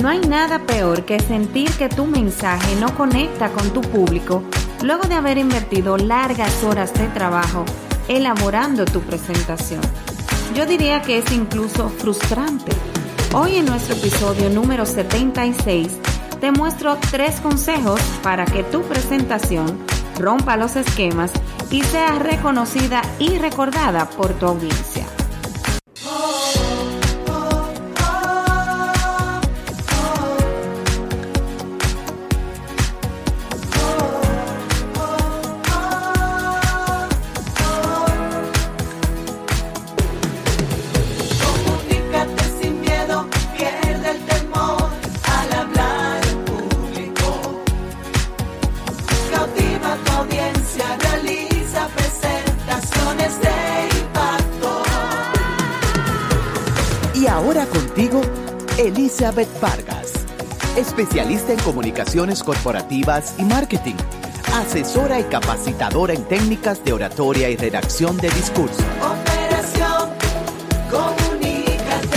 No hay nada peor que sentir que tu mensaje no conecta con tu público luego de haber invertido largas horas de trabajo elaborando tu presentación. Yo diría que es incluso frustrante. Hoy en nuestro episodio número 76 te muestro tres consejos para que tu presentación rompa los esquemas y sea reconocida y recordada por tu audiencia. Contigo, Elizabeth Vargas, especialista en comunicaciones corporativas y marketing, asesora y capacitadora en técnicas de oratoria y redacción de discurso. Operación Comunícate.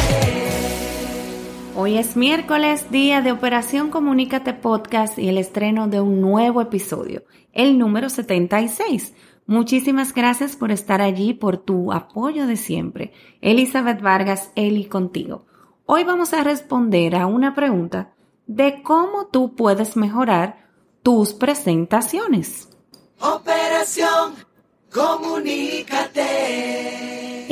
Hoy es miércoles, día de Operación Comunícate Podcast y el estreno de un nuevo episodio, el número 76 Muchísimas gracias por estar allí, por tu apoyo de siempre. Elizabeth Vargas, Eli contigo. Hoy vamos a responder a una pregunta de cómo tú puedes mejorar tus presentaciones. Operación, comunícate.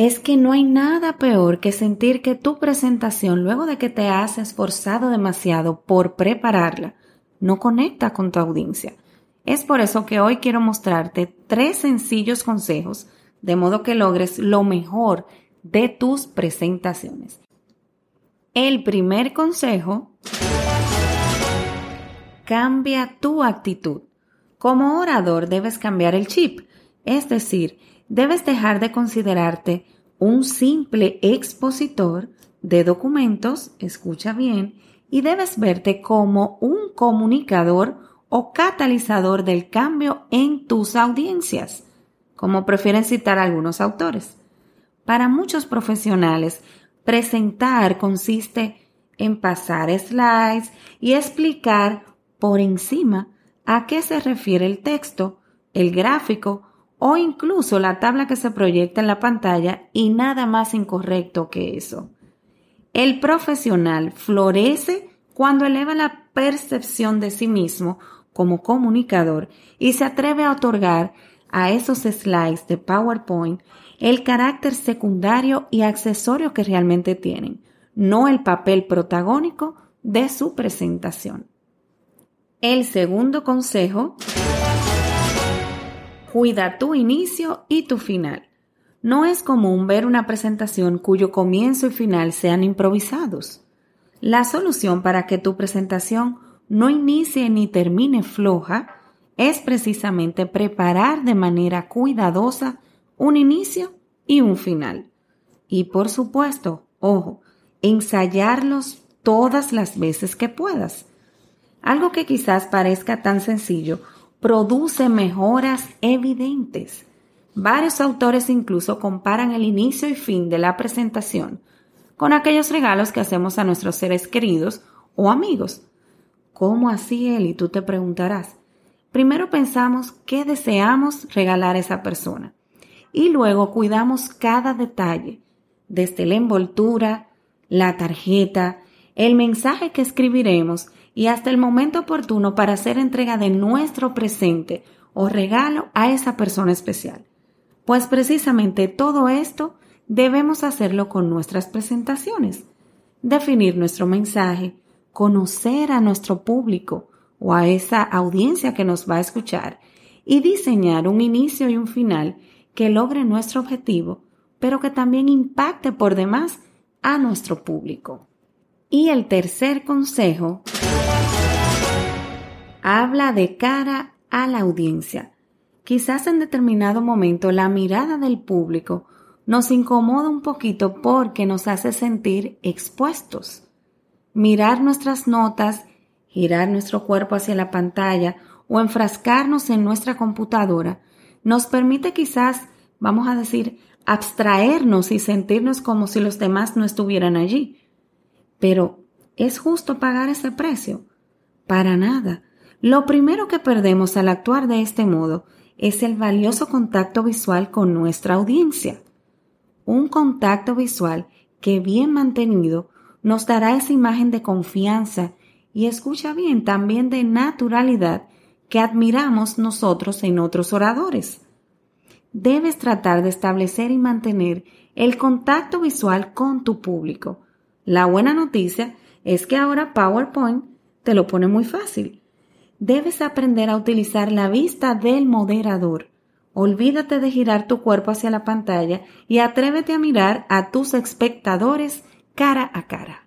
Es que no hay nada peor que sentir que tu presentación, luego de que te has esforzado demasiado por prepararla, no conecta con tu audiencia. Es por eso que hoy quiero mostrarte tres sencillos consejos de modo que logres lo mejor de tus presentaciones. El primer consejo, cambia tu actitud. Como orador debes cambiar el chip, es decir, debes dejar de considerarte un simple expositor de documentos, escucha bien, y debes verte como un comunicador o catalizador del cambio en tus audiencias, como prefieren citar algunos autores. Para muchos profesionales, presentar consiste en pasar slides y explicar por encima a qué se refiere el texto, el gráfico o incluso la tabla que se proyecta en la pantalla y nada más incorrecto que eso. El profesional florece cuando eleva la percepción de sí mismo como comunicador y se atreve a otorgar a esos slides de PowerPoint el carácter secundario y accesorio que realmente tienen, no el papel protagónico de su presentación. El segundo consejo, cuida tu inicio y tu final. No es común ver una presentación cuyo comienzo y final sean improvisados. La solución para que tu presentación no inicie ni termine floja es precisamente preparar de manera cuidadosa un inicio y un final. Y por supuesto, ojo, ensayarlos todas las veces que puedas. Algo que quizás parezca tan sencillo produce mejoras evidentes. Varios autores incluso comparan el inicio y fin de la presentación con aquellos regalos que hacemos a nuestros seres queridos o amigos ¿Cómo así? Y tú te preguntarás. Primero pensamos qué deseamos regalar a esa persona y luego cuidamos cada detalle, desde la envoltura, la tarjeta, el mensaje que escribiremos y hasta el momento oportuno para hacer entrega de nuestro presente o regalo a esa persona especial. Pues precisamente todo esto debemos hacerlo con nuestras presentaciones. Definir nuestro mensaje, conocer a nuestro público o a esa audiencia que nos va a escuchar y diseñar un inicio y un final que logre nuestro objetivo, pero que también impacte por demás a nuestro público. Y el tercer consejo habla de cara a la audiencia. Quizás en determinado momento la mirada del público nos incomoda un poquito porque nos hace sentir expuestos mirar nuestras notas, girar nuestro cuerpo hacia la pantalla o enfrascarnos en nuestra computadora nos permite quizás, vamos a decir, abstraernos y sentirnos como si los demás no estuvieran allí. Pero ¿Es justo pagar ese precio? Para nada. Lo primero que perdemos al actuar de este modo es el valioso contacto visual con nuestra audiencia. Un contacto visual que bien mantenido nos dará esa imagen de confianza y escucha bien también de naturalidad que admiramos nosotros en otros oradores. Debes tratar de establecer y mantener el contacto visual con tu público. La buena noticia es que ahora PowerPoint te lo pone muy fácil. Debes aprender a utilizar la vista del moderador. Olvídate de girar tu cuerpo hacia la pantalla y atrévete a mirar a tus espectadores cara a cara.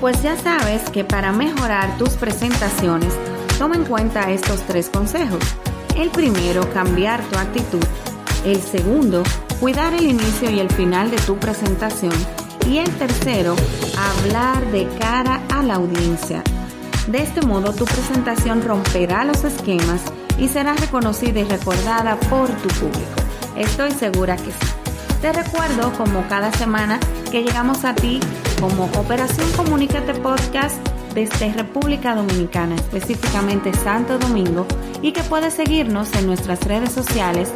Pues ya sabes que para mejorar tus presentaciones, toma en cuenta estos tres consejos. El primero, cambiar tu actitud. El segundo, cuidar el inicio y el final de tu presentación. Y el tercero, hablar de cara a la audiencia. De este modo tu presentación romperá los esquemas y será reconocida y recordada por tu público. Estoy segura que sí. Te recuerdo, como cada semana, que llegamos a ti como Operación Comunícate Podcast desde República Dominicana, específicamente Santo Domingo, y que puedes seguirnos en nuestras redes sociales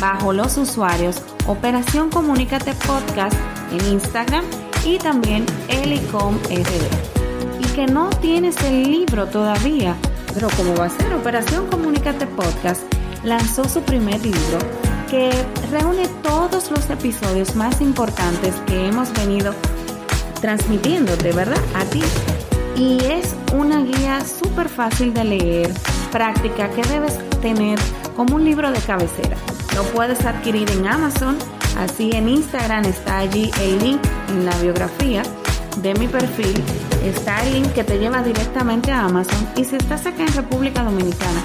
bajo los usuarios Operación Comunícate Podcast en Instagram y también Elicom RD. Y que no tienes el libro todavía, pero como va a ser Operación Comunícate Podcast, lanzó su primer libro que reúne todos los episodios más importantes que hemos venido transmitiendo de verdad a ti. Y es una guía súper fácil de leer, práctica, que debes tener como un libro de cabecera. Lo puedes adquirir en Amazon, así en Instagram está allí el link en la biografía de mi perfil, está el link que te lleva directamente a Amazon y si estás acá en República Dominicana,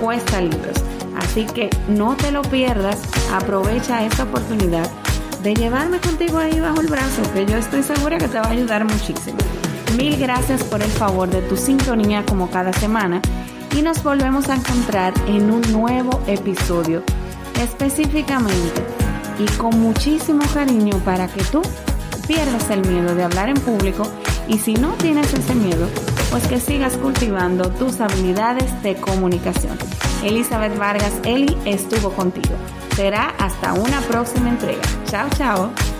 cuesta libros. Así que no te lo pierdas, aprovecha esta oportunidad de llevarme contigo ahí bajo el brazo, que yo estoy segura que te va a ayudar muchísimo. Mil gracias por el favor de tu sintonía como cada semana y nos volvemos a encontrar en un nuevo episodio específicamente y con muchísimo cariño para que tú pierdas el miedo de hablar en público y si no tienes ese miedo, pues que sigas cultivando tus habilidades de comunicación. Elizabeth Vargas Eli estuvo contigo. Será hasta una próxima entrega. Chao, chao.